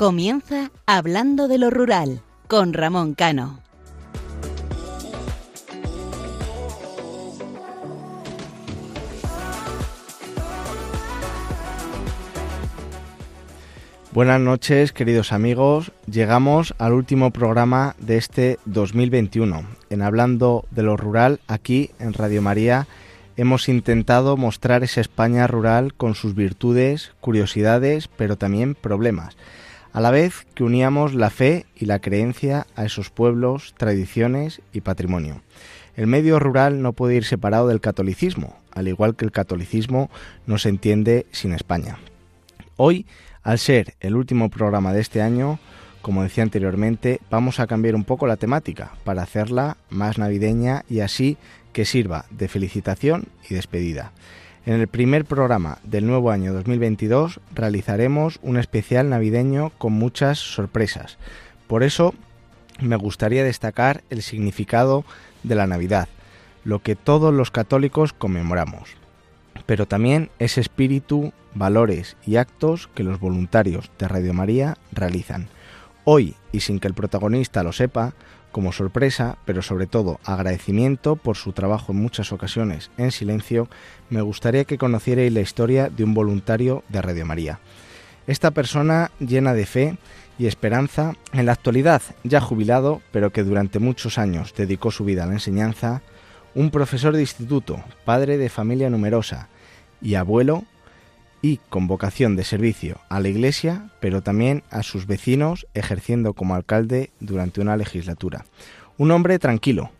Comienza Hablando de lo Rural con Ramón Cano. Buenas noches, queridos amigos. Llegamos al último programa de este 2021. En Hablando de lo Rural, aquí en Radio María, hemos intentado mostrar esa España rural con sus virtudes, curiosidades, pero también problemas, a la vez que uníamos la fe y la creencia a esos pueblos, tradiciones y patrimonio. El medio rural no puede ir separado del catolicismo, al igual que el catolicismo no se entiende sin España. Hoy al ser el último programa de este año, como decía anteriormente, vamos a cambiar un poco la temática para hacerla más navideña y así que sirva de felicitación y despedida. En el primer programa del nuevo año 2022 realizaremos un especial navideño con muchas sorpresas. Por eso me gustaría destacar el significado de la Navidad, lo que todos los católicos conmemoramos, pero también ese espíritu valores y actos que los voluntarios de Radio María realizan. Hoy, y sin que el protagonista lo sepa, como sorpresa, pero sobre todo agradecimiento por su trabajo en muchas ocasiones en silencio, me gustaría que conocierais la historia de un voluntario de Radio María. Esta persona llena de fe y esperanza, en la actualidad ya jubilado, pero que durante muchos años dedicó su vida a la enseñanza, un profesor de instituto, padre de familia numerosa y abuelo y con vocación de servicio a la Iglesia, pero también a sus vecinos, ejerciendo como alcalde durante una legislatura. Un hombre tranquilo,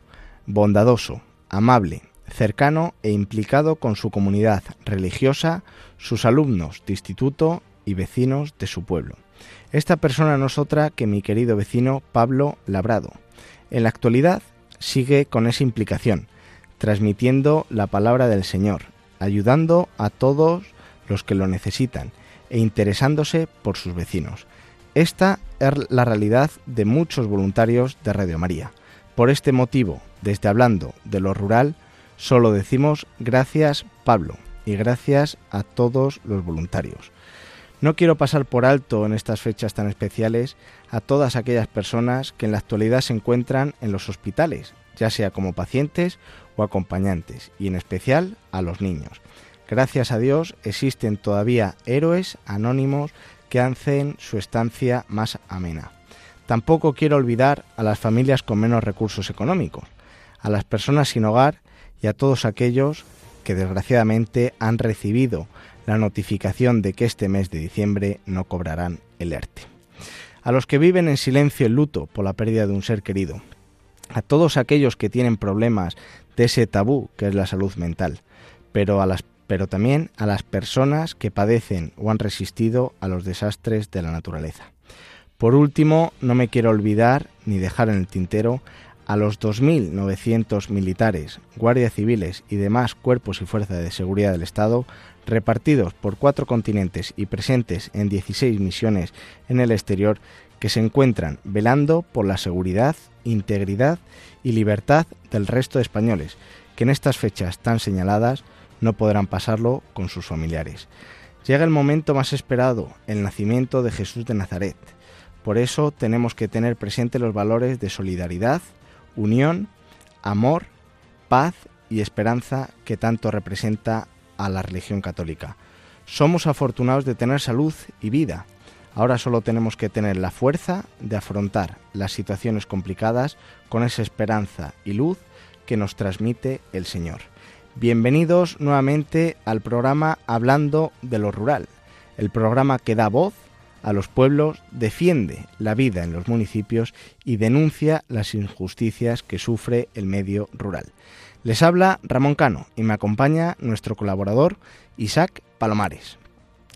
bondadoso, amable, cercano e implicado con su comunidad religiosa, sus alumnos de instituto y vecinos de su pueblo. Esta persona no es otra que mi querido vecino Pablo Labrado. En la actualidad sigue con esa implicación, transmitiendo la palabra del Señor, ayudando a todos los que lo necesitan e interesándose por sus vecinos. Esta es la realidad de muchos voluntarios de Radio María. Por este motivo, desde hablando de lo rural, solo decimos gracias Pablo y gracias a todos los voluntarios. No quiero pasar por alto en estas fechas tan especiales a todas aquellas personas que en la actualidad se encuentran en los hospitales, ya sea como pacientes o acompañantes, y en especial a los niños. Gracias a Dios existen todavía héroes anónimos que hacen su estancia más amena. Tampoco quiero olvidar a las familias con menos recursos económicos, a las personas sin hogar y a todos aquellos que desgraciadamente han recibido la notificación de que este mes de diciembre no cobrarán el ERTE. A los que viven en silencio el luto por la pérdida de un ser querido, a todos aquellos que tienen problemas de ese tabú que es la salud mental, pero a las pero también a las personas que padecen o han resistido a los desastres de la naturaleza. Por último, no me quiero olvidar ni dejar en el tintero a los 2.900 militares, guardias civiles y demás cuerpos y fuerzas de seguridad del Estado repartidos por cuatro continentes y presentes en 16 misiones en el exterior que se encuentran velando por la seguridad, integridad y libertad del resto de españoles, que en estas fechas tan señaladas no podrán pasarlo con sus familiares. Llega el momento más esperado, el nacimiento de Jesús de Nazaret. Por eso tenemos que tener presente los valores de solidaridad, unión, amor, paz y esperanza que tanto representa a la religión católica. Somos afortunados de tener salud y vida. Ahora solo tenemos que tener la fuerza de afrontar las situaciones complicadas con esa esperanza y luz que nos transmite el Señor. Bienvenidos nuevamente al programa Hablando de lo Rural, el programa que da voz a los pueblos, defiende la vida en los municipios y denuncia las injusticias que sufre el medio rural. Les habla Ramón Cano y me acompaña nuestro colaborador Isaac Palomares.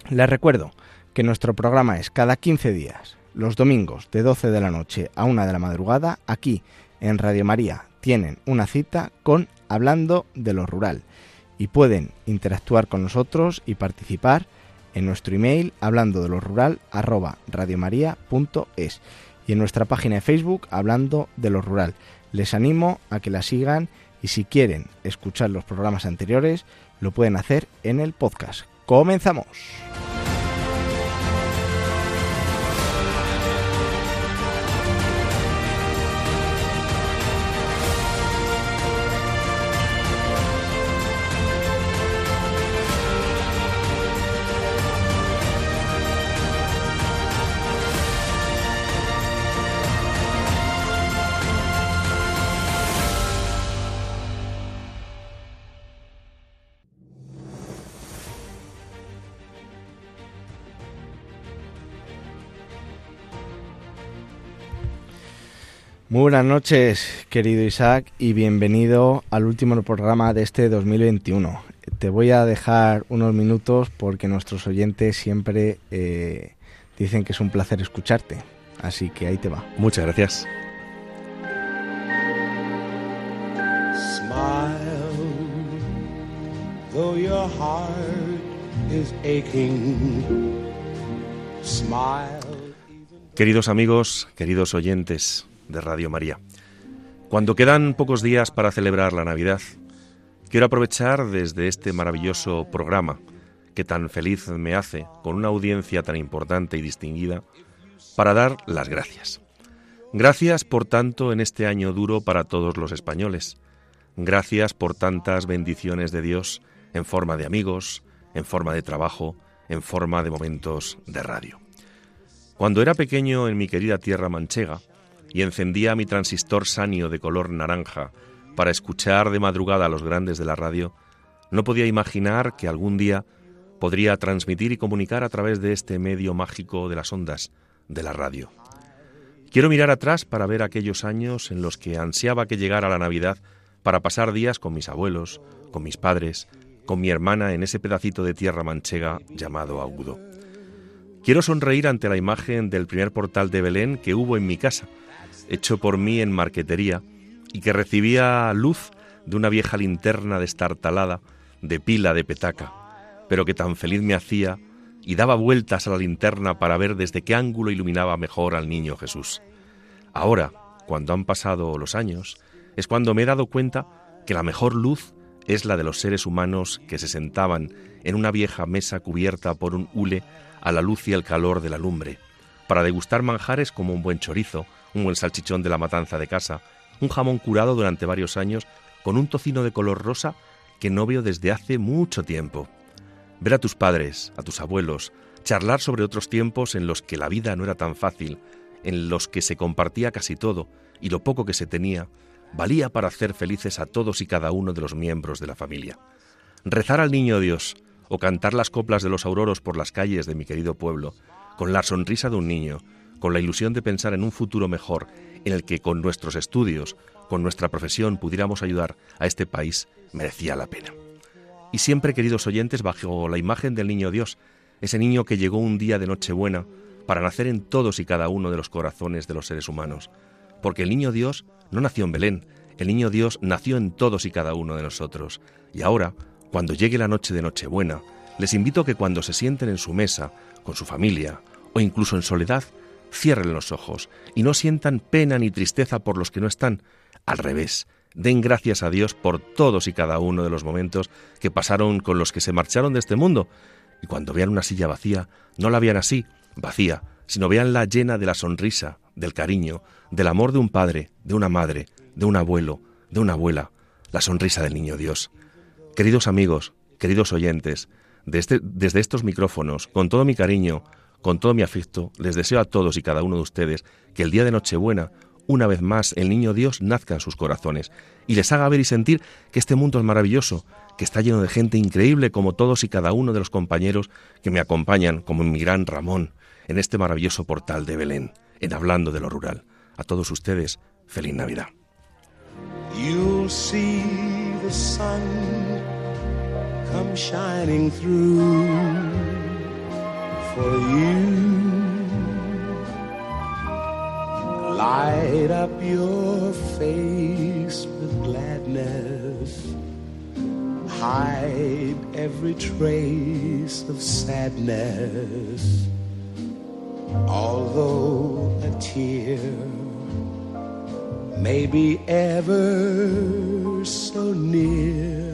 Les recuerdo que nuestro programa es cada 15 días, los domingos de 12 de la noche a 1 de la madrugada, aquí en Radio María tienen una cita con Hablando de lo Rural y pueden interactuar con nosotros y participar en nuestro email hablando de lo rural arroba radiomaria.es y en nuestra página de Facebook hablando de lo rural. Les animo a que la sigan y si quieren escuchar los programas anteriores lo pueden hacer en el podcast. Comenzamos. Muy buenas noches, querido Isaac, y bienvenido al último programa de este 2021. Te voy a dejar unos minutos porque nuestros oyentes siempre eh, dicen que es un placer escucharte. Así que ahí te va. Muchas gracias. Queridos amigos, queridos oyentes de Radio María, cuando quedan pocos días para celebrar la Navidad, quiero aprovechar desde este maravilloso programa que tan feliz me hace, con una audiencia tan importante y distinguida, para dar las gracias. Gracias por tanto en este año duro para todos los españoles. Gracias por tantas bendiciones de Dios en forma de amigos, en forma de trabajo, en forma de momentos de radio. Cuando era pequeño en mi querida tierra manchega y encendía mi transistor sanio de color naranja para escuchar de madrugada a los grandes de la radio, no podía imaginar que algún día podría transmitir y comunicar a través de este medio mágico de las ondas de la radio. Quiero mirar atrás para ver aquellos años en los que ansiaba que llegara la Navidad para pasar días con mis abuelos, con mis padres, con mi hermana en ese pedacito de tierra manchega llamado Agudo. Quiero sonreír ante la imagen del primer portal de Belén que hubo en mi casa, hecho por mí en marquetería, y que recibía luz de una vieja linterna destartalada de pila de petaca, pero que tan feliz me hacía y daba vueltas a la linterna para ver desde qué ángulo iluminaba mejor al niño Jesús. Ahora, cuando han pasado los años, es cuando me he dado cuenta que la mejor luz es la de los seres humanos que se sentaban en una vieja mesa cubierta por un hule a la luz y el calor de la lumbre, para degustar manjares como un buen chorizo, un buen salchichón de la matanza de casa, un jamón curado durante varios años con un tocino de color rosa que no veo desde hace mucho tiempo. Ver a tus padres, a tus abuelos, charlar sobre otros tiempos en los que la vida no era tan fácil, en los que se compartía casi todo y lo poco que se tenía, valía para hacer felices a todos y cada uno de los miembros de la familia. Rezar al Niño Dios o cantar las coplas de los auroros por las calles de mi querido pueblo, con la sonrisa de un niño, con la ilusión de pensar en un futuro mejor en el que con nuestros estudios, con nuestra profesión pudiéramos ayudar a este país, merecía la pena. Y siempre, queridos oyentes, bajo la imagen del Niño Dios, ese niño que llegó un día de Nochebuena para nacer en todos y cada uno de los corazones de los seres humanos, porque el Niño Dios no nació en Belén, el niño Dios nació en todos y cada uno de nosotros. Y ahora, cuando llegue la noche de Nochebuena, les invito a que cuando se sienten en su mesa, con su familia, o incluso en soledad, cierren los ojos y no sientan pena ni tristeza por los que no están. Al revés, den gracias a Dios por todos y cada uno de los momentos que pasaron con los que se marcharon de este mundo. Y cuando vean una silla vacía, no la vean así, vacía, sino veanla llena de la sonrisa, del cariño, del amor de un padre, de una madre, de un abuelo, de una abuela, la sonrisa del niño Dios. Queridos amigos, queridos oyentes, desde, desde estos micrófonos, con todo mi cariño, con todo mi afecto, les deseo a todos y cada uno de ustedes que el día de Nochebuena, una vez más, el niño Dios nazca en sus corazones y les haga ver y sentir que este mundo es maravilloso, que está lleno de gente increíble como todos y cada uno de los compañeros que me acompañan, como mi gran Ramón, en este maravilloso portal de Belén, en Hablando de lo Rural. A todos ustedes, feliz Navidad. Come shining through for you. Light up your face with gladness. Hide every trace of sadness. Although a tear may be ever so near.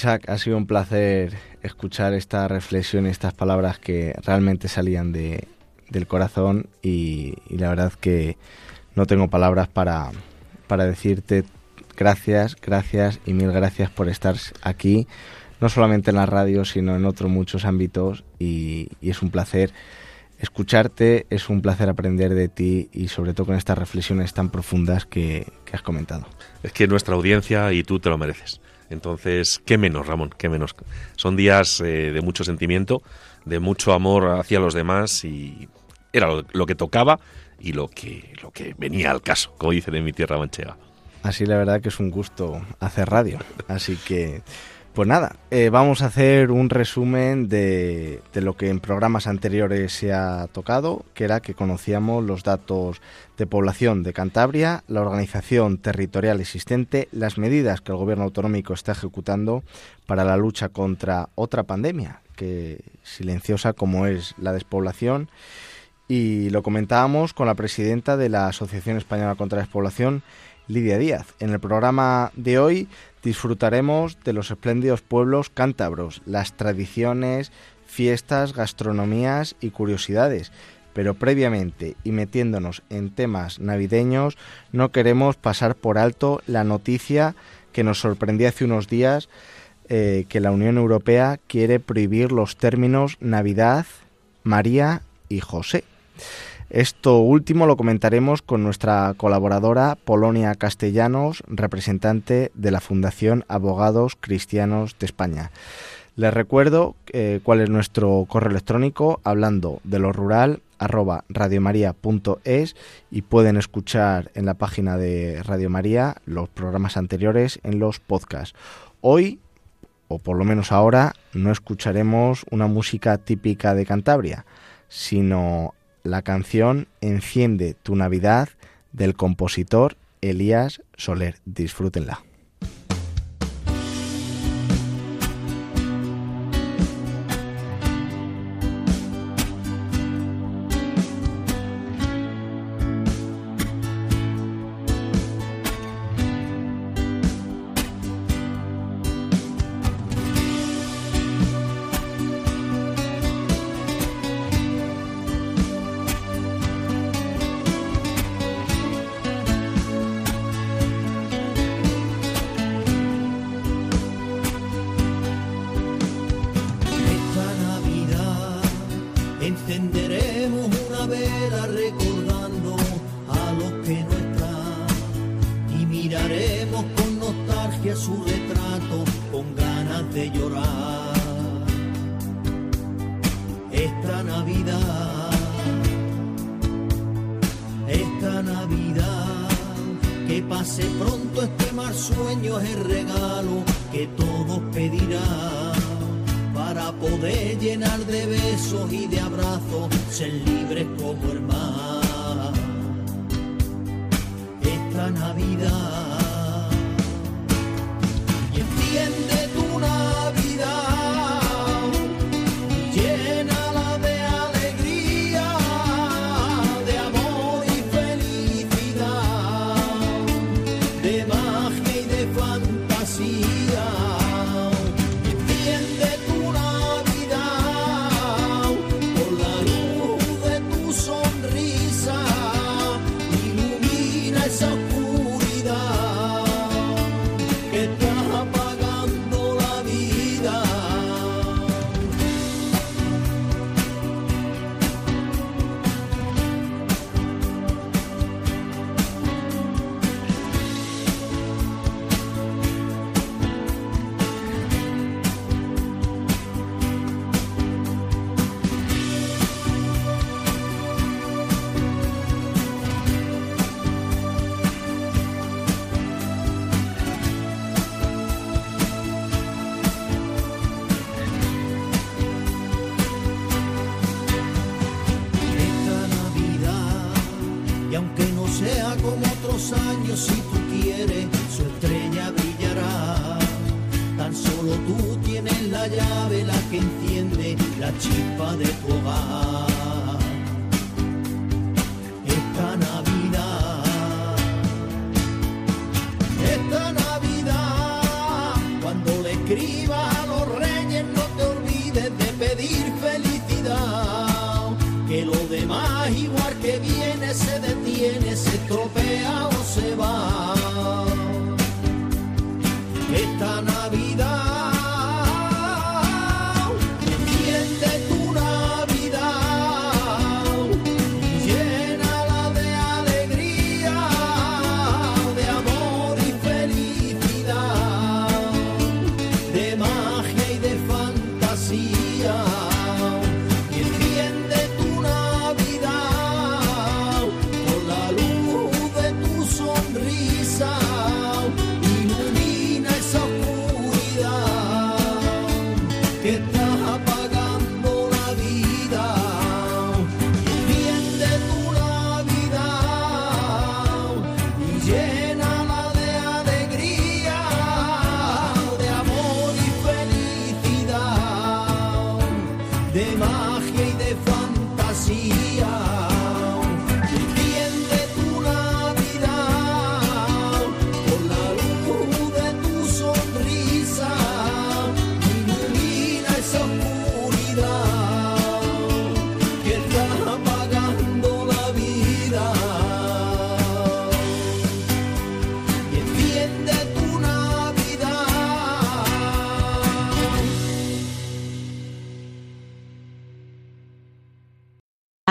Isaac, ha sido un placer escuchar esta reflexión y estas palabras que realmente salían de, del corazón y, la verdad que no tengo palabras para, para decirte gracias, gracias y mil gracias por estar aquí, no solamente en la radio, sino en otros muchos ámbitos y, es un placer escucharte, es un placer aprender de ti y sobre todo con estas reflexiones tan profundas que, que has comentado. Es que nuestra audiencia y tú te lo mereces. Entonces, qué menos, Ramón, qué menos. Son días eh, de mucho sentimiento, de mucho amor hacia los demás y era lo, que tocaba y lo que, lo que venía al caso, como dicen en mi tierra manchega. Así la verdad que es un gusto hacer radio. Así que pues nada, eh, vamos a hacer un resumen de, de, lo que en programas anteriores se ha tocado, que era que conocíamos los datos de población de Cantabria, la organización territorial existente, las medidas que el gobierno autonómico está ejecutando para la lucha contra otra pandemia, que silenciosa como es la despoblación. Y lo comentábamos con la presidenta de la Asociación Española contra la Despoblación, Lidia Díaz. En el programa de hoy disfrutaremos de los espléndidos pueblos cántabros, las tradiciones, fiestas, gastronomías y curiosidades. Pero previamente y metiéndonos en temas navideños, no queremos pasar por alto la noticia que nos sorprendió hace unos días eh, que la Unión Europea quiere prohibir los términos Navidad, María y José. Esto último lo comentaremos con nuestra colaboradora Polonia Castellanos, representante de la Fundación Abogados Cristianos de España. Les recuerdo eh, cuál es nuestro correo electrónico hablando de lo rural arroba radiomaria.es y pueden escuchar en la página de Radio María los programas anteriores en los podcasts. Hoy, o por lo menos ahora, no escucharemos una música típica de Cantabria, sino la canción Enciende tu Navidad del compositor Elías Soler. Disfrútenla. Esa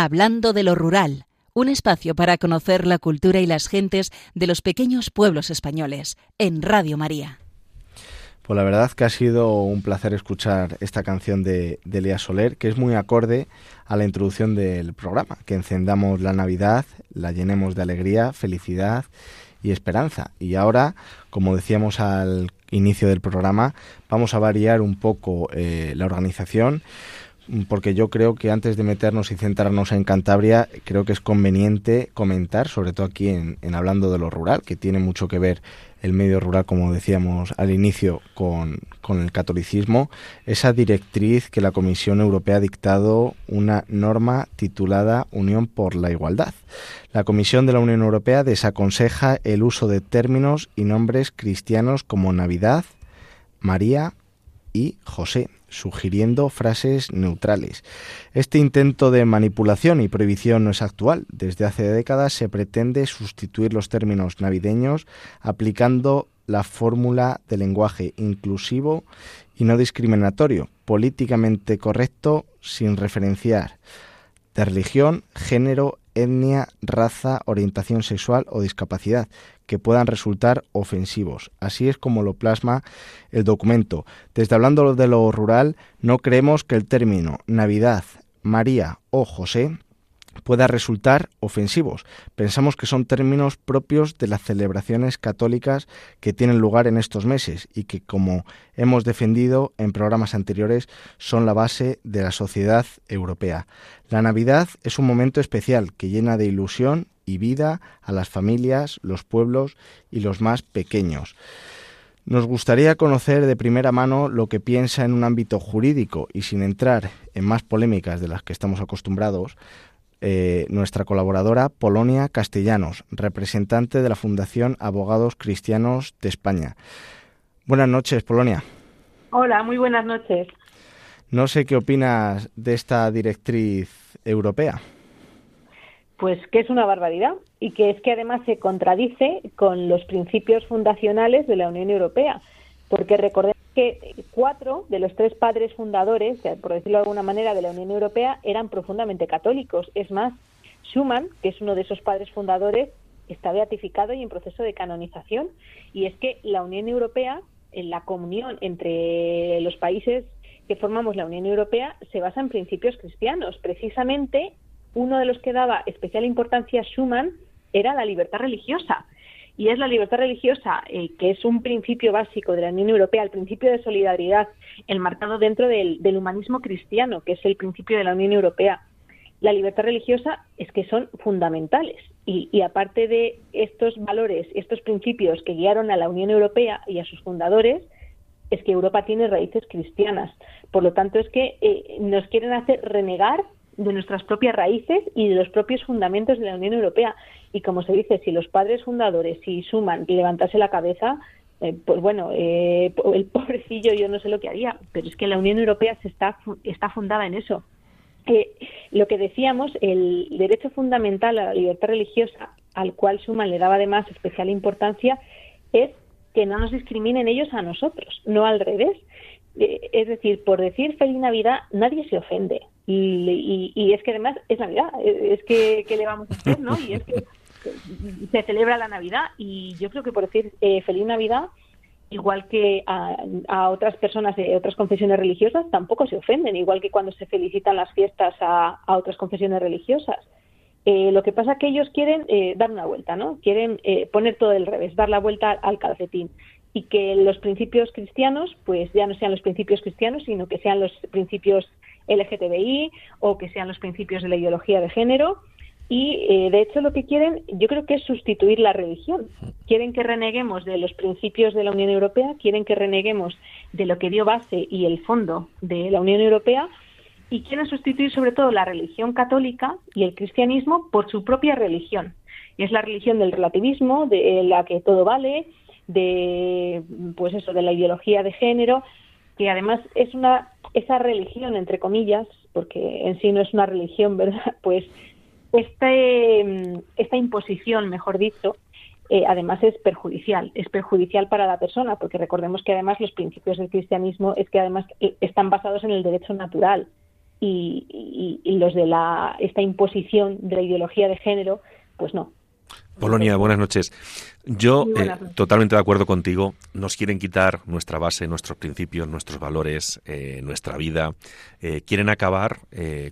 Hablando de lo rural, un espacio para conocer la cultura y las gentes de los pequeños pueblos españoles, en Radio María. Pues la verdad que ha sido un placer escuchar esta canción de, de Lea Soler, que es muy acorde a la introducción del programa, que encendamos la Navidad, la llenemos de alegría, felicidad y esperanza. Y ahora, como decíamos al inicio del programa, vamos a variar un poco eh, la organización porque yo creo que antes de meternos y centrarnos en Cantabria, creo que es conveniente comentar, sobre todo aquí en, hablando de lo rural, que tiene mucho que ver el medio rural, como decíamos al inicio, con el catolicismo, esa directriz que la Comisión Europea ha dictado una norma titulada Unión por la Igualdad. La Comisión de la Unión Europea desaconseja el uso de términos y nombres cristianos como Navidad, María y José sugiriendo frases neutrales. Este intento de manipulación y prohibición no es actual. Desde hace décadas se pretende sustituir los términos navideños aplicando la fórmula de lenguaje inclusivo y no discriminatorio, políticamente correcto sin referenciar de religión, género, etnia, raza, orientación sexual o discapacidad, que puedan resultar ofensivos. Así es como lo plasma el documento. Desde hablando de lo rural, no creemos que el término Navidad, María o José pueda resultar ofensivos. Pensamos que son términos propios de las celebraciones católicas que tienen lugar en estos meses y que, como hemos defendido en programas anteriores, son la base de la sociedad europea. La Navidad es un momento especial que llena de ilusión y vida a las familias, los pueblos y los más pequeños. Nos gustaría conocer de primera mano lo que piensa en un ámbito jurídico y sin entrar en más polémicas de las que estamos acostumbrados, eh, nuestra colaboradora Polonia Castellanos, representante de la Fundación Abogados Cristianos de España. Buenas noches, Polonia. Hola, muy buenas noches. No sé qué opinas de esta directriz europea. Pues que es una barbaridad y que es que además se contradice con los principios fundacionales de la Unión Europea, porque recordemos que cuatro de los tres padres fundadores, por decirlo de alguna manera, de la Unión Europea eran profundamente católicos. Es más, Schuman, que es uno de esos padres fundadores, está beatificado y en proceso de canonización. Y es que la Unión Europea, en la comunión entre los países que formamos la Unión Europea, se basa en principios cristianos. Precisamente, uno de los que daba especial importancia a Schuman era la libertad religiosa y es la libertad religiosa, eh, que es un principio básico de la Unión Europea, el principio de solidaridad, enmarcado dentro del, humanismo cristiano, que es el principio de la Unión Europea. La libertad religiosa es que son fundamentales Y, aparte de estos valores, estos principios que guiaron a la Unión Europea y a sus fundadores, es que Europa tiene raíces cristianas. Por lo tanto, es que eh, nos quieren hacer renegar de nuestras propias raíces y de los propios fundamentos de la Unión Europea. Y como se dice, si los padres fundadores, si suman y levantarse la cabeza, eh, pues bueno, eh, el pobrecillo yo no sé lo que haría, pero es que la Unión Europea se está, está fundada en eso. Eh, lo que decíamos, el derecho fundamental a la libertad religiosa, al cual Schuman le daba además especial importancia, es que no nos discriminen ellos a nosotros, no al revés. es decir, por decir feliz Navidad nadie se ofende. Y, y, es que además es Navidad, es que ¿qué le vamos a hacer? ¿no? Y es que se celebra la Navidad y yo creo que por decir eh, feliz Navidad, igual que a, otras personas de otras confesiones religiosas, tampoco se ofenden, igual que cuando se felicitan las fiestas a, otras confesiones religiosas. Eh, lo que pasa es que ellos quieren eh, dar una vuelta, ¿no? Quieren poner todo del revés, dar la vuelta al calcetín y que los principios cristianos, pues ya no sean los principios cristianos, sino que sean los principios LGTBI o que sean los principios de la ideología de género y eh, de hecho lo que quieren yo creo que es sustituir la religión. Quieren que reneguemos de los principios de la Unión Europea, quieren que reneguemos de lo que dio base y el fondo de la Unión Europea y quieren sustituir sobre todo la religión católica y el cristianismo por su propia religión. Y es la religión del relativismo, de la que todo vale, de pues eso, de la ideología de género, que además es una esa religión entre comillas, porque en sí no es una religión, ¿verdad? Pues este, esta imposición, mejor dicho, eh, además es perjudicial, es perjudicial para la persona, porque recordemos que además los principios del cristianismo es que además eh, están basados en el derecho natural y, y los de la, esta imposición de la ideología de género, pues no, Polonia, buenas noches. Yo, eh, totalmente de acuerdo contigo, nos quieren quitar nuestra base, nuestros principios, nuestros valores, eh, nuestra vida. Eh, quieren acabar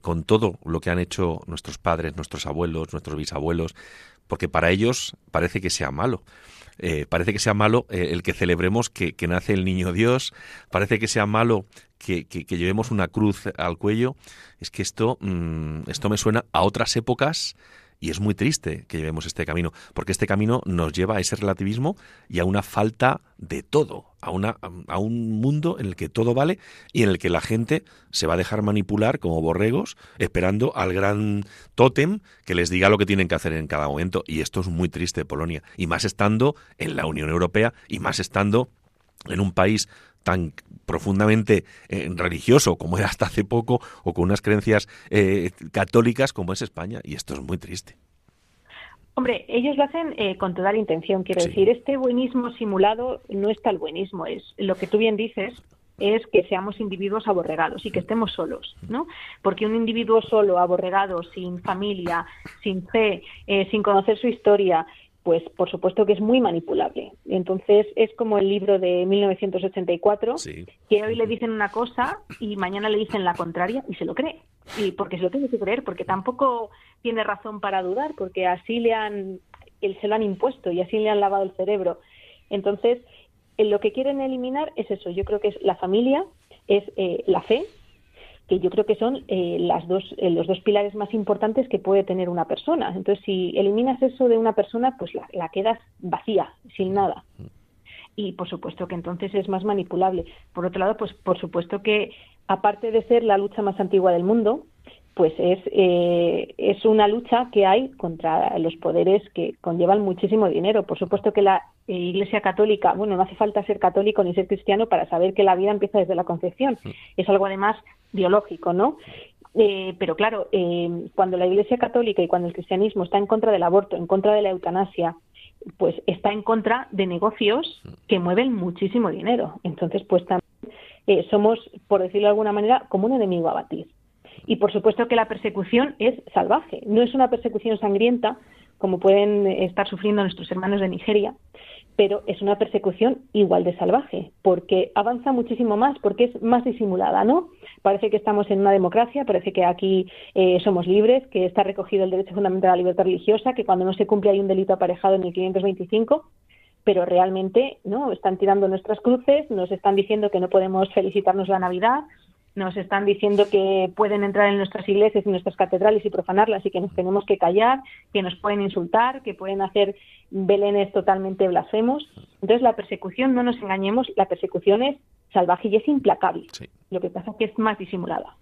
con todo lo que han hecho nuestros padres, nuestros abuelos, nuestros bisabuelos, porque para ellos parece que sea malo. parece que sea malo el que celebremos que, nace el niño Dios, parece que sea malo que, llevemos una cruz al cuello. Es que esto, mm, esto me suena a otras épocas y es muy triste que llevemos este camino, porque este camino nos lleva a ese relativismo y a una falta de todo, a, una, a un mundo en el que todo vale y en el que la gente se va a dejar manipular como borregos, esperando al gran tótem que les diga lo que tienen que hacer en cada momento. Y esto es muy triste, Polonia, y más estando en la Unión Europea y más estando en un país tan profundamente eh, religioso como era hasta hace poco o con unas creencias eh, católicas como es España y esto es muy triste. Hombre, ellos lo hacen eh, con toda la intención, quiero decir, este buenismo simulado no es tal buenismo, es lo que tú bien dices, es que seamos individuos aborregados y que estemos solos, ¿no? Porque un individuo solo, aborregado, sin familia, sin fe, sin conocer su historia, pues por supuesto que es muy manipulable. Entonces es como el libro de 1984, que hoy le dicen una cosa y mañana le dicen la contraria y se lo cree. Y porque se lo tiene que creer, porque tampoco tiene razón para dudar, porque así le han, se lo han impuesto y así le han lavado el cerebro. Entonces, lo que quieren eliminar es eso. Yo creo que es la familia, es eh, la fe, que yo creo que son eh, las dos, eh, los dos pilares más importantes que puede tener una persona. Entonces, si eliminas eso de una persona, pues la, quedas vacía, sin nada. Y por supuesto que entonces es más manipulable. Por otro lado, pues por supuesto que aparte de ser la lucha más antigua del mundo, pues es, eh, es una lucha que hay contra los poderes que conllevan muchísimo dinero. Por supuesto que la Iglesia Católica, bueno, no hace falta ser católico ni ser cristiano para saber que la vida empieza desde la concepción. Es algo además biológico, ¿no? Eh, pero claro, eh, cuando la Iglesia Católica y cuando el cristianismo está en contra del aborto, en contra de la eutanasia, pues está en contra de negocios que mueven muchísimo dinero. Entonces, pues también eh, somos, por decirlo de alguna manera, como un enemigo a batir. Y por supuesto que la persecución es salvaje, no es una persecución sangrienta como pueden estar sufriendo nuestros hermanos de Nigeria, pero es una persecución igual de salvaje, porque avanza muchísimo más, porque es más disimulada, ¿no? Parece que estamos en una democracia, parece que aquí eh, somos libres, que está recogido el derecho fundamental a la libertad religiosa, que cuando no se cumple hay un delito aparejado en el 525, pero realmente no están tirando nuestras cruces, nos están diciendo que no podemos felicitarnos la Navidad, nos están diciendo que pueden entrar en nuestras iglesias y nuestras catedrales y profanarlas y que nos tenemos que callar, que nos pueden insultar, que pueden hacer belenes totalmente blasfemos. Entonces la persecución, no nos engañemos, la persecución es salvaje y es implacable. Lo que pasa es que es más disimulada.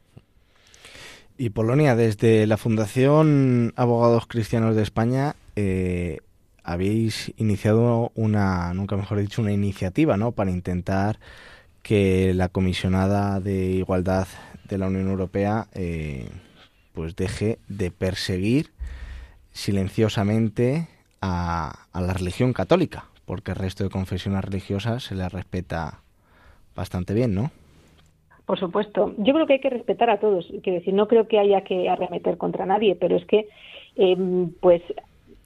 Y Polonia, desde la Fundación Abogados Cristianos de España, eh, habéis iniciado una, nunca mejor dicho, una iniciativa, ¿no? Para intentar que la comisionada de igualdad de la Unión Europea, eh, pues deje de perseguir silenciosamente a, la religión católica, porque el resto de confesiones religiosas se les respeta bastante bien, ¿no? Por supuesto. Yo creo que hay que respetar a todos. Quiero decir, no creo que haya que arremeter contra nadie, pero es que, eh, pues,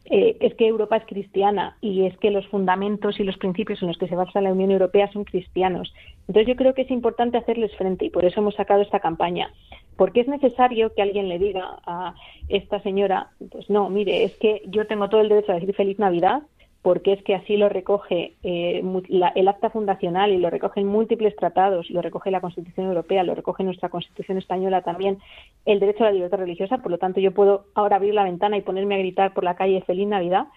eh, es que Europa es cristiana y es que los fundamentos y los principios en los que se basa la Unión Europea son cristianos. Entonces yo creo que es importante hacerles frente y por eso hemos sacado esta campaña. Porque es necesario que alguien le diga a esta señora, pues no, mire, es que yo tengo todo el derecho a decir feliz Navidad, porque es que así lo recoge eh, el acta fundacional y lo recogen múltiples tratados, lo recoge la Constitución Europea, lo recoge nuestra Constitución Española también, el derecho a la libertad religiosa, por lo tanto yo puedo ahora abrir la ventana y ponerme a gritar por la calle Feliz Navidad.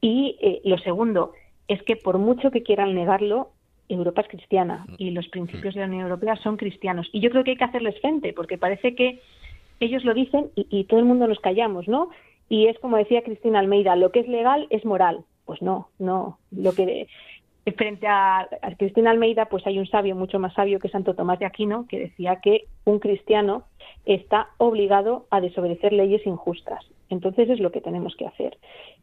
Y eh, lo segundo es que por mucho que quieran negarlo, Europa es cristiana y los principios de la Unión Europea son cristianos. Y yo creo que hay que hacerles frente, porque parece que ellos lo dicen y, y todo el mundo nos callamos, ¿no? Y es como decía Cristina Almeida, lo que es legal es moral pues no, no. Lo que frente a, Cristina Almeida, pues hay un sabio mucho más sabio que Santo Tomás de Aquino que decía que un cristiano está obligado a desobedecer leyes injustas. Entonces es lo que tenemos que hacer.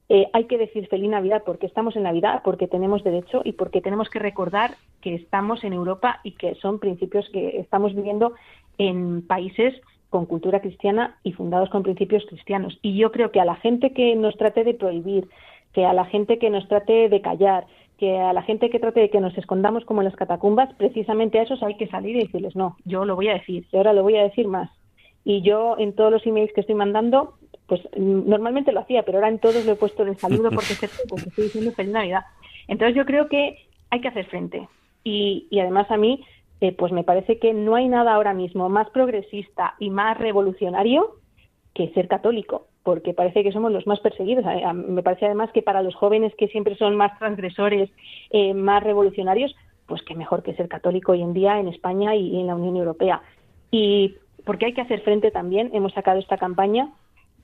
Eh, hay que decir feliz Navidad porque estamos en Navidad, porque tenemos derecho y porque tenemos que recordar que estamos en Europa y que son principios que estamos viviendo en países con cultura cristiana y fundados con principios cristianos. Y yo creo que a la gente que nos trate de prohibir, que a la gente que nos trate de callar, que a la gente que trate de que nos escondamos como en las catacumbas, precisamente a esos hay que salir y decirles, no, yo lo voy a decir, y ahora lo voy a decir más. Y yo en todos los emails que estoy mandando, pues normalmente lo hacía, pero ahora en todos lo he puesto de saludo porque, porque estoy diciendo feliz Navidad. Entonces yo creo que hay que hacer frente. Y, y además a mí, eh, pues me parece que no hay nada ahora mismo más progresista y más revolucionario que ser católico porque parece que somos los más perseguidos. Me parece además que para los jóvenes que siempre son más transgresores, eh, más revolucionarios, pues qué mejor que ser católico hoy en día en España y en la Unión Europea. Y porque hay que hacer frente también, hemos sacado esta campaña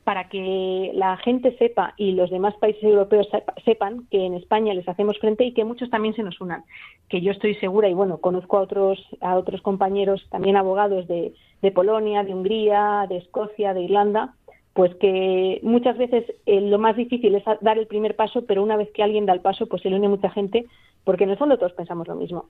para que la gente sepa y los demás países europeos sepan que en España les hacemos frente y que muchos también se nos unan. Que yo estoy segura y bueno, conozco a otros a otros compañeros también abogados de, de Polonia, de Hungría, de Escocia, de Irlanda, pues que muchas veces eh, lo más difícil es dar el primer paso, pero una vez que alguien da el paso, pues se le une mucha gente, porque en el fondo todos pensamos lo mismo.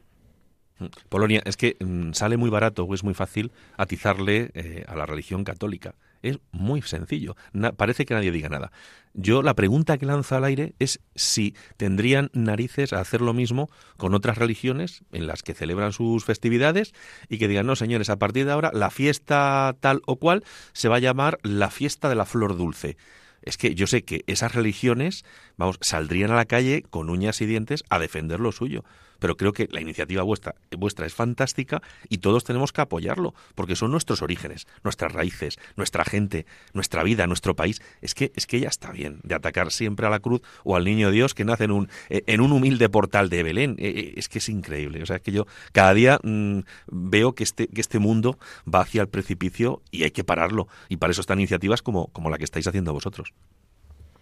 Polonia, es que mm, sale muy barato o es muy fácil atizarle eh, a la religión católica. Es muy sencillo. parece que nadie diga nada. Yo la pregunta que lanzo al aire es si tendrían narices a hacer lo mismo con otras religiones en las que celebran sus festividades y que digan, no, señores, a partir de ahora la fiesta tal o cual se va a llamar la fiesta de la flor dulce es que yo sé que esas religiones, vamos, saldrían a la calle con uñas y dientes a defender lo suyo pero creo que la iniciativa vuestra, vuestra es fantástica y todos tenemos que apoyarlo, porque son nuestros orígenes, nuestras raíces, nuestra gente, nuestra vida, nuestro país. Es que, es que ya está bien de atacar siempre a la cruz o al niño Dios que nace en un, en un humilde portal de Belén. Eh, eh, es que es increíble. O sea, es que yo cada día mm, veo que este, que este mundo va hacia el precipicio y hay que pararlo. Y para eso están iniciativas como, como la que estáis haciendo vosotros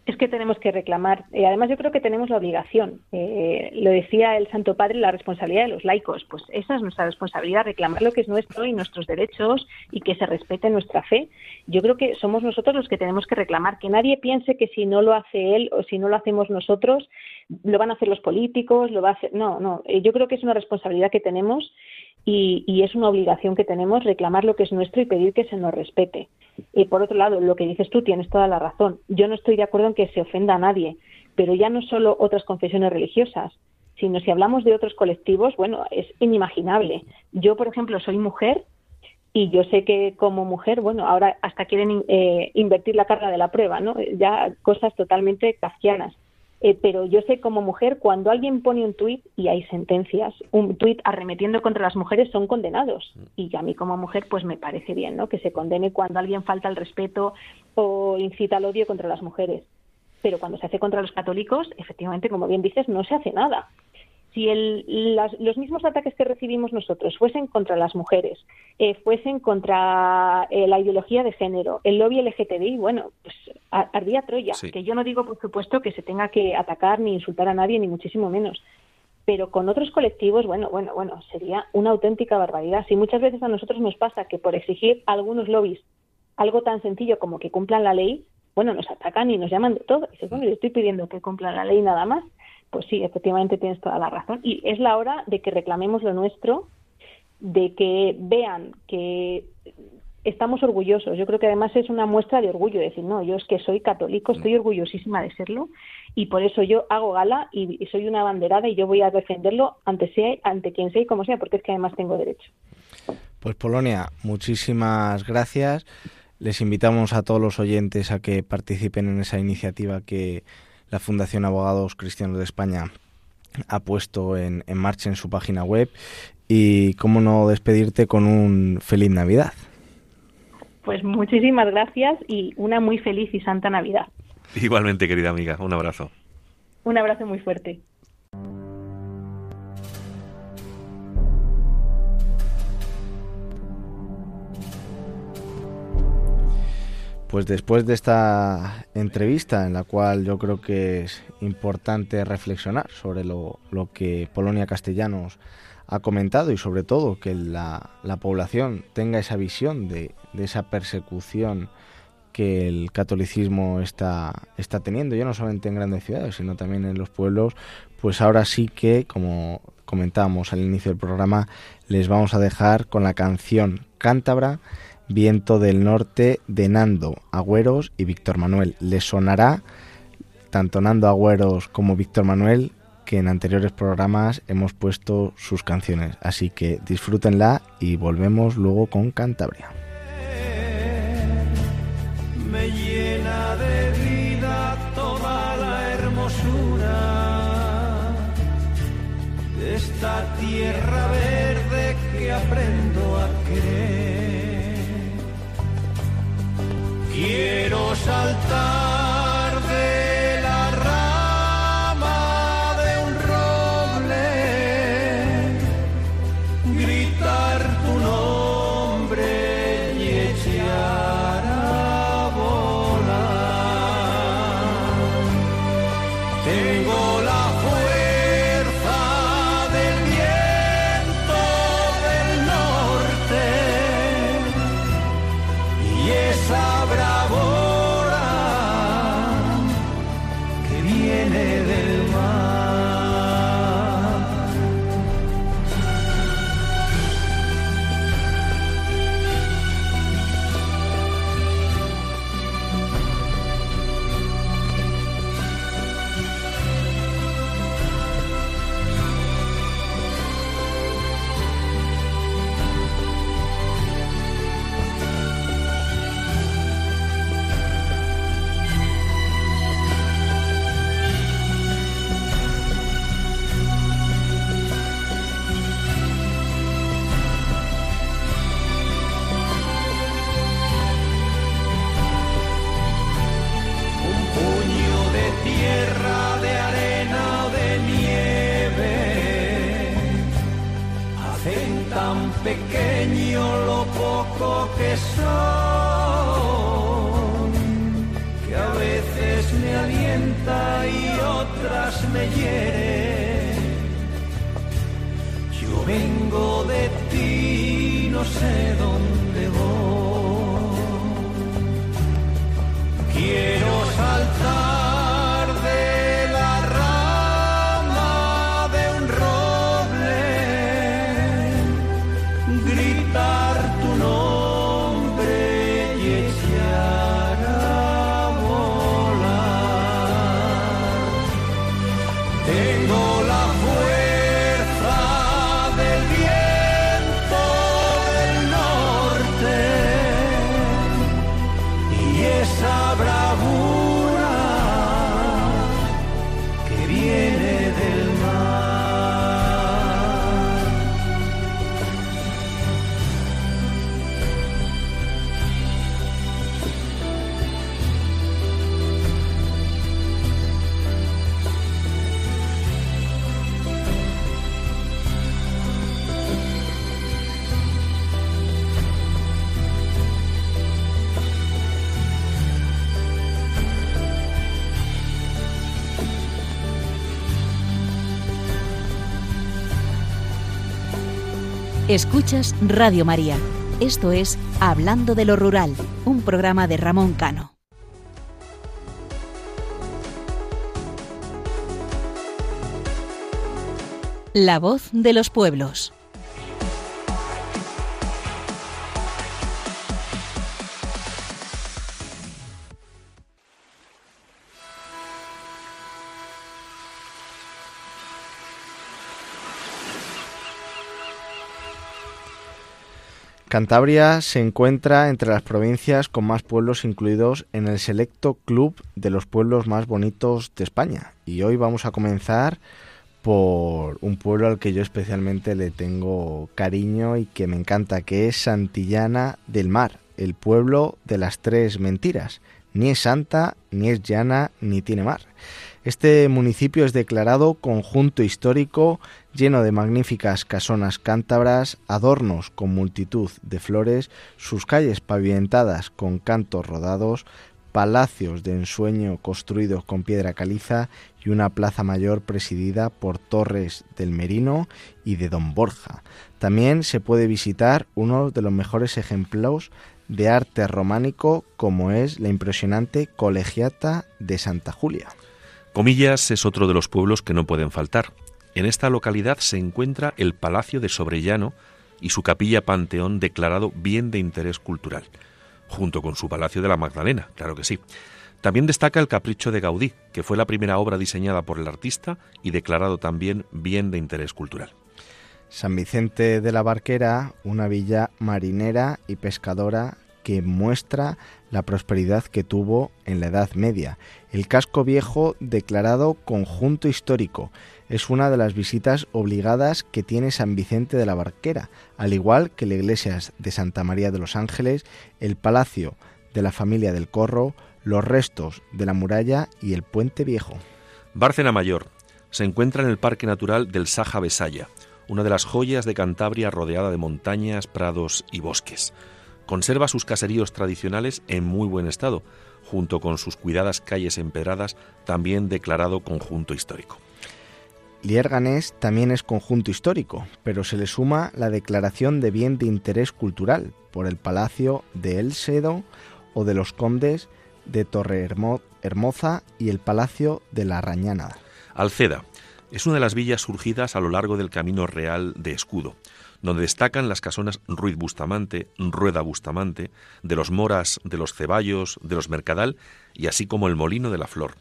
es que tenemos que reclamar. y además, yo creo que tenemos la obligación. Eh, lo decía el Santo Padre, la responsabilidad de los laicos. Pues esa es nuestra responsabilidad, reclamar lo que es nuestro y nuestros derechos y que se respete nuestra fe. Yo creo que somos nosotros los que tenemos que reclamar. Que nadie piense que si no lo hace él o si no lo hacemos nosotros, lo van a hacer los políticos, lo va a hacer. No, no. Eh, yo creo que es una responsabilidad que tenemos y, es una obligación que tenemos reclamar lo que es nuestro y pedir que se nos respete. Y por otro lado, lo que dices tú tienes toda la razón. Yo no estoy de acuerdo en que se ofenda a nadie, pero ya no solo otras confesiones religiosas, sino si hablamos de otros colectivos, bueno, es inimaginable. Yo, por ejemplo, soy mujer y yo sé que como mujer, bueno, ahora hasta quieren eh, invertir la carga de la prueba, ¿no? Ya cosas totalmente kafkianas. Eh, pero yo sé como mujer, cuando alguien pone un tuit y hay sentencias, un tuit arremetiendo contra las mujeres son condenados. Y a mí como mujer, pues me parece bien, ¿no? Que se condene cuando alguien falta el respeto o incita al odio contra las mujeres. Pero cuando se hace contra los católicos, efectivamente, como bien dices, no se hace nada si el, los mismos ataques que recibimos nosotros fuesen contra las mujeres, eh, fuesen contra eh, la ideología de género, el lobby LGTBI, bueno, pues ardía Troya. Que yo no digo, por supuesto, que se tenga que atacar ni insultar a nadie, ni muchísimo menos. Pero con otros colectivos, bueno, bueno, bueno, sería una auténtica barbaridad. Si muchas veces a nosotros nos pasa que por exigir a algunos lobbies algo tan sencillo como que cumplan la ley, bueno, nos atacan y nos llaman de todo. Y dices, bueno, yo estoy pidiendo que cumplan la ley nada más pues sí, efectivamente tienes toda la razón. Y es la hora de que reclamemos lo nuestro, de que vean que estamos orgullosos. Yo creo que además es una muestra de orgullo decir, no, yo es que soy católico, estoy orgullosísima de serlo y por eso yo hago gala y, soy una banderada y yo voy a defenderlo ante, sea, ante quien sea y como sea, porque es que además tengo derecho. Pues Polonia, muchísimas gracias. Les invitamos a todos los oyentes a que participen en esa iniciativa que la Fundación Abogados Cristianos de España ha puesto en, marcha en su página web y cómo no despedirte con un feliz Navidad. Pues muchísimas gracias y una muy feliz y santa Navidad. Igualmente, querida amiga, un abrazo. Un abrazo muy fuerte. Pues después de esta entrevista en la cual yo creo que es importante reflexionar sobre lo, que Polonia Castellanos ha comentado y sobre todo que la, población tenga esa visión de, esa persecución que el catolicismo está, está teniendo, ya no solamente en grandes ciudades, sino también en los pueblos, pues ahora sí que, como comentábamos al inicio del programa, les vamos a dejar con la canción Cántabra Viento del Norte de Nando Agüeros y Víctor Manuel. Les sonará tanto Nando Agüeros como Víctor Manuel que en anteriores programas hemos puesto sus canciones. Así que disfrútenla y volvemos luego con Cantabria. Me llena de vida toda la hermosura de esta tierra verde que aprendo a querer. Quiero saltar Escuchas Radio María. Esto es Hablando de lo Rural, un programa de Ramón Cano. La voz de los pueblos. Cantabria se encuentra entre las provincias con más pueblos incluidos en el selecto club de los pueblos más bonitos de España. Y hoy vamos a comenzar por un pueblo al que yo especialmente le tengo cariño y que me encanta, que es Santillana del Mar, el pueblo de las tres mentiras. Ni es santa, ni es llana, ni tiene mar. Este municipio es declarado conjunto histórico lleno de magníficas casonas cántabras, adornos con multitud de flores, sus calles pavimentadas con cantos rodados, palacios de ensueño construidos con piedra caliza y una plaza mayor presidida por Torres del Merino y de Don Borja. También se puede visitar uno de los mejores ejemplos de arte románico como es la impresionante Colegiata de Santa Julia. Comillas es otro de los pueblos que no pueden faltar. En esta localidad se encuentra el Palacio de Sobrellano y su capilla Panteón declarado bien de interés cultural, junto con su Palacio de la Magdalena, claro que sí. También destaca el Capricho de Gaudí, que fue la primera obra diseñada por el artista y declarado también bien de interés cultural. San Vicente de la Barquera, una villa marinera y pescadora que muestra la prosperidad que tuvo en la Edad Media. El casco viejo declarado conjunto histórico es una de las visitas obligadas que tiene San Vicente de la Barquera, al igual que la iglesia de Santa María de los Ángeles, el palacio de la familia del Corro, los restos de la muralla y el puente viejo. Bárcena Mayor se encuentra en el Parque Natural del Saja Besaya, una de las joyas de Cantabria rodeada de montañas, prados y bosques. Conserva sus caseríos tradicionales en muy buen estado, junto con sus cuidadas calles empedradas, también declarado conjunto histórico. Lierganés también es conjunto histórico, pero se le suma la declaración de bien de interés cultural por el Palacio de El Sedo o de los Condes de Torre Hermosa y el Palacio de la Rañana. Alceda es una de las villas surgidas a lo largo del Camino Real de Escudo, donde destacan las casonas Ruiz Bustamante, Rueda Bustamante, de los Moras, de los Ceballos, de los Mercadal y así como el Molino de la Flor.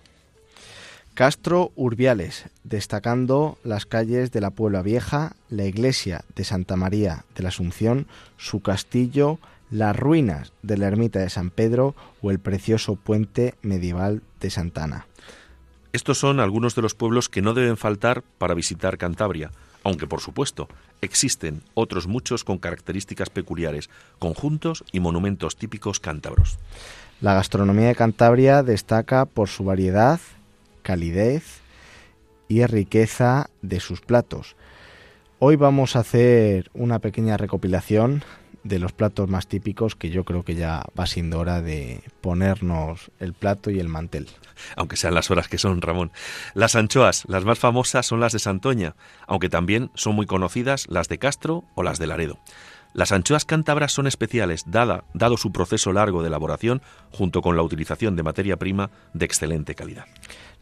Castro Urbiales, destacando las calles de la Puebla Vieja, la iglesia de Santa María de la Asunción, su castillo, las ruinas de la ermita de San Pedro o el precioso puente medieval de Santana. Estos son algunos de los pueblos que no deben faltar para visitar Cantabria, aunque por supuesto existen otros muchos con características peculiares, conjuntos y monumentos típicos cántabros. La gastronomía de Cantabria destaca por su variedad, calidez y riqueza de sus platos. Hoy vamos a hacer una pequeña recopilación de los platos más típicos que yo creo que ya va siendo hora de ponernos el plato y el mantel. Aunque sean las horas que son, Ramón. Las anchoas, las más famosas son las de Santoña, aunque también son muy conocidas las de Castro o las de Laredo. Las anchoas cántabras son especiales, dada, dado su proceso largo de elaboración, junto con la utilización de materia prima de excelente calidad.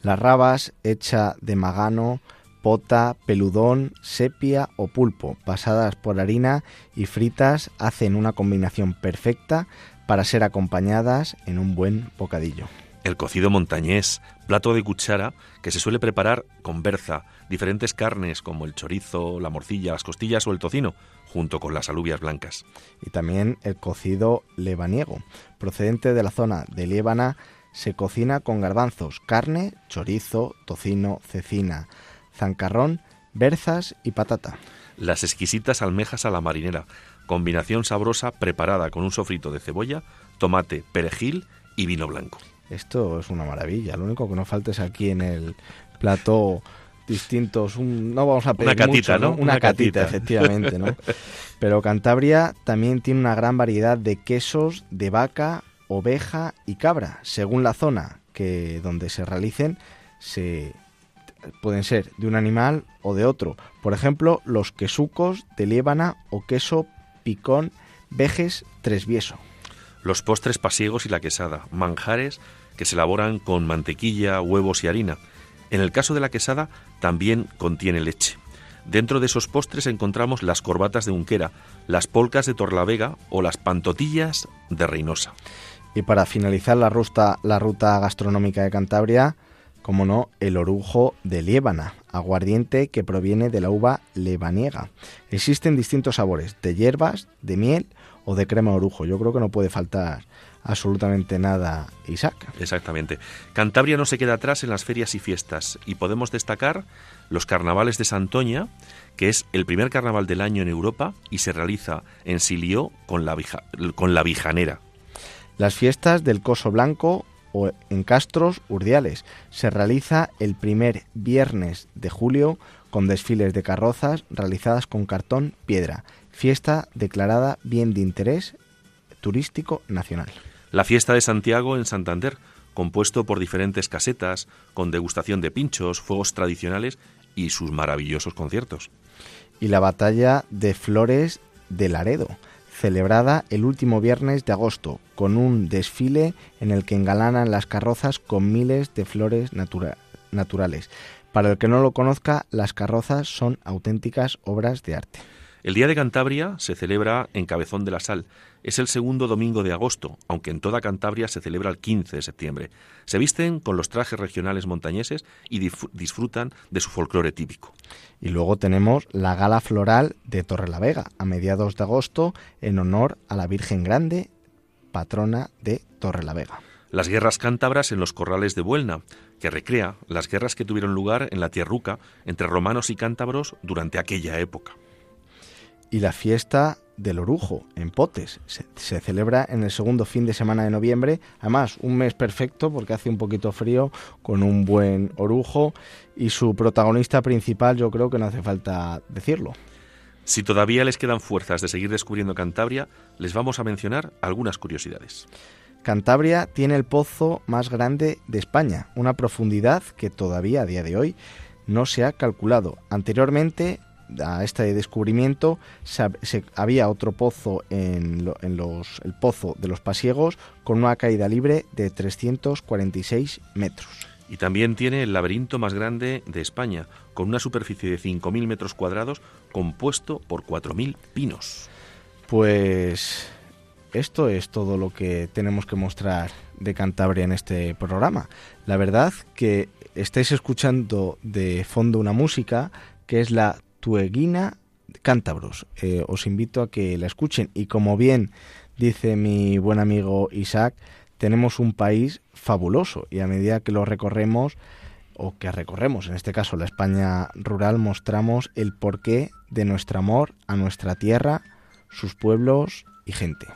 Las rabas, hecha de magano, pota, peludón, sepia o pulpo, pasadas por harina y fritas, hacen una combinación perfecta para ser acompañadas en un buen bocadillo. El cocido montañés, plato de cuchara que se suele preparar con berza, diferentes carnes como el chorizo, la morcilla, las costillas o el tocino, junto con las alubias blancas. Y también el cocido lebaniego, procedente de la zona de Liébana, se cocina con garbanzos, carne, chorizo, tocino, cecina, zancarrón, berzas y patata. Las exquisitas almejas a la marinera, combinación sabrosa preparada con un sofrito de cebolla, tomate, perejil y vino blanco. Esto es una maravilla. Lo único que no falta es aquí en el plato distintos, no vamos a pedir una catita, ¿no? Una, catita, efectivamente, ¿no? Pero Cantabria también tiene una gran variedad de quesos de vaca, oveja y cabra. Según la zona que donde se realicen, se pueden ser de un animal o de otro. Por ejemplo, los quesucos de liébana o queso picón vejes tresvieso. Los postres pasiegos y la quesada, manjares que se elaboran con mantequilla, huevos y harina. En el caso de la quesada también contiene leche. Dentro de esos postres encontramos las corbatas de Unquera, las polcas de Torlavega o las pantotillas de Reynosa. Y para finalizar la ruta, la ruta gastronómica de Cantabria, como no, el orujo de Liébana, aguardiente que proviene de la uva lebaniega. Existen distintos sabores, de hierbas, de miel o de crema orujo. Yo creo que no puede faltar absolutamente nada, Isaac. Exactamente. Cantabria no se queda atrás en las ferias y fiestas y podemos destacar los carnavales de Santoña, que es el primer carnaval del año en Europa y se realiza en Silió con la, con la Vijanera. Las fiestas del Coso Blanco o en Castros Urdiales se realiza el primer viernes de julio con desfiles de carrozas realizadas con cartón piedra, fiesta declarada bien de interés turístico nacional. La fiesta de Santiago en Santander, compuesto por diferentes casetas, con degustación de pinchos, fuegos tradicionales y sus maravillosos conciertos. Y la batalla de Flores de Laredo, celebrada el último viernes de agosto, con un desfile en el que engalanan las carrozas con miles de flores naturales. Para el que no lo conozca, las carrozas son auténticas obras de arte. El Día de Cantabria se celebra en Cabezón de la Sal. Es el segundo domingo de agosto, aunque en toda Cantabria se celebra el 15 de septiembre. Se visten con los trajes regionales montañeses y disfrutan de su folclore típico. Y luego tenemos la gala floral de Torrelavega, a mediados de agosto, en honor a la Virgen Grande, patrona de Torrelavega. Las guerras cántabras en los corrales de Buelna, que recrea las guerras que tuvieron lugar en la Tierruca entre romanos y cántabros durante aquella época y la fiesta del orujo en Potes. Se, celebra en el segundo fin de semana de noviembre. Además, un mes perfecto porque hace un poquito frío con un buen orujo y su protagonista principal yo creo que no hace falta decirlo. Si todavía les quedan fuerzas de seguir descubriendo Cantabria, les vamos a mencionar algunas curiosidades. Cantabria tiene el pozo más grande de España, una profundidad que todavía a día de hoy no se ha calculado. Anteriormente a este descubrimiento se, había otro pozo en, los, el pozo de los Pasiegos con una caída libre de 346 metros. Y también tiene el laberinto más grande de España, con una superficie de 5.000 metros cuadrados compuesto por 4.000 pinos. Pues esto es todo lo que tenemos que mostrar de Cantabria en este programa. La verdad que estáis escuchando de fondo una música que es la Tueguina Cántabros. Eh, os invito a que la escuchen y como bien dice mi buen amigo Isaac, tenemos un país fabuloso y a medida que lo recorremos o que recorremos, en este caso la España rural, mostramos el porqué de nuestro amor a nuestra tierra, sus pueblos y gente.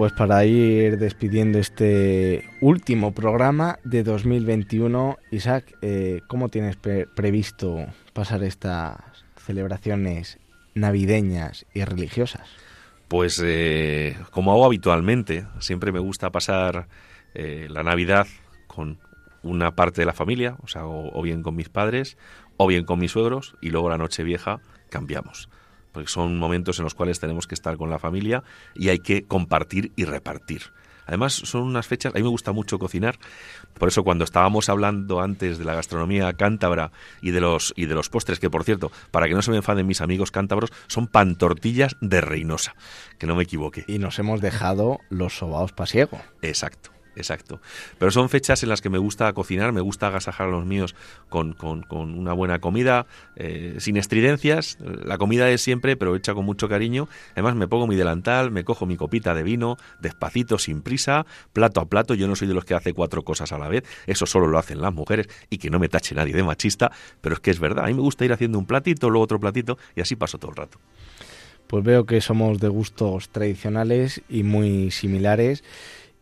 Pues para ir despidiendo este último programa de 2021, Isaac, eh, ¿cómo tienes previsto pasar estas celebraciones navideñas y religiosas? Pues eh, como hago habitualmente, siempre me gusta pasar eh, la Navidad con una parte de la familia, o sea, o, bien con mis padres, o bien con mis suegros, y luego la noche vieja cambiamos. Porque son momentos en los cuales tenemos que estar con la familia y hay que compartir y repartir. Además, son unas fechas, a mí me gusta mucho cocinar, por eso cuando estábamos hablando antes de la gastronomía cántabra y de los y de los postres, que por cierto, para que no se me enfaden mis amigos cántabros, son pantortillas de Reynosa, que no me equivoque. Y nos hemos dejado los sobaos pasiego. Exacto. Exacto. Pero son fechas en las que me gusta cocinar, me gusta agasajar a los míos con, con, una buena comida, eh, sin estridencias. La comida es siempre, pero hecha con mucho cariño. Además, me pongo mi delantal, me cojo mi copita de vino, despacito, sin prisa, plato a plato. Yo no soy de los que hace cuatro cosas a la vez. Eso solo lo hacen las mujeres y que no me tache nadie de machista. Pero es que es verdad. A mí me gusta ir haciendo un platito, luego otro platito y así paso todo el rato. Pues veo que somos de gustos tradicionales y muy similares.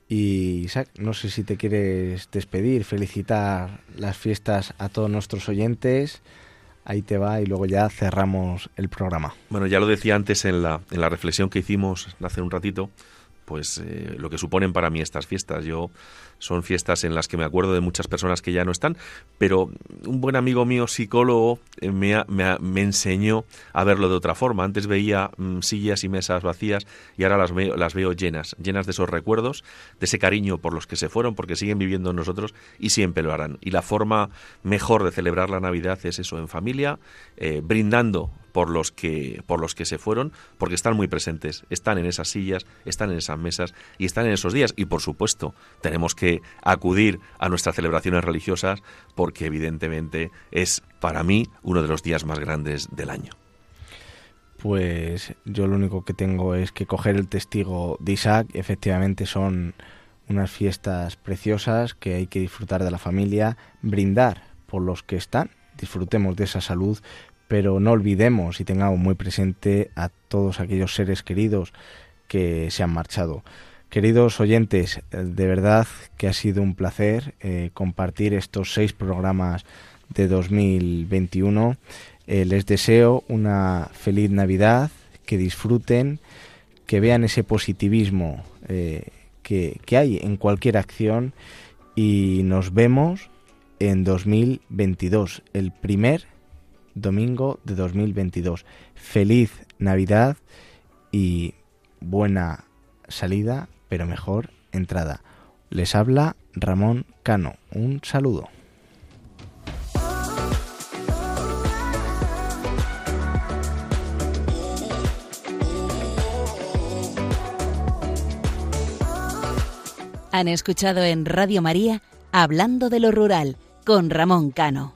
Y Isaac, no sé si te quieres despedir, felicitar las fiestas a todos nuestros oyentes. Ahí te va y luego ya cerramos el programa. Bueno, ya lo decía antes en la, en la reflexión que hicimos hace un ratito, pues eh, lo que suponen para mí estas fiestas. Yo son fiestas en las que me acuerdo de muchas personas que ya no están, pero un buen amigo mío, psicólogo, eh, me, me, enseñó a verlo de otra forma. Antes veía mm, sillas y mesas vacías y ahora las veo, las veo llenas, llenas de esos recuerdos, de ese cariño por los que se fueron, porque siguen viviendo en nosotros y siempre lo harán. Y la forma mejor de celebrar la Navidad es eso, en familia, eh, brindando por los que por los que se fueron porque están muy presentes están en esas sillas están en esas mesas y están en esos días y por supuesto tenemos que acudir a nuestras celebraciones religiosas porque evidentemente es para mí uno de los días más grandes del año. Pues yo lo único que tengo es que coger el testigo de Isaac. Efectivamente son unas fiestas preciosas que hay que disfrutar de la familia, brindar por los que están, disfrutemos de esa salud, pero no olvidemos y tengamos muy presente a todos aquellos seres queridos que se han marchado. Queridos oyentes, eh, de verdad que ha sido un placer eh, compartir estos seis programas de 2021. Eh, les deseo una feliz Navidad, que disfruten, que vean ese positivismo que, que hay en cualquier acción y nos vemos en 2022, el primer domingo de 2022. Feliz Navidad y buena salida pero mejor entrada. Les habla Ramón Cano. Un saludo. Han escuchado en Radio María Hablando de lo Rural con Ramón Cano.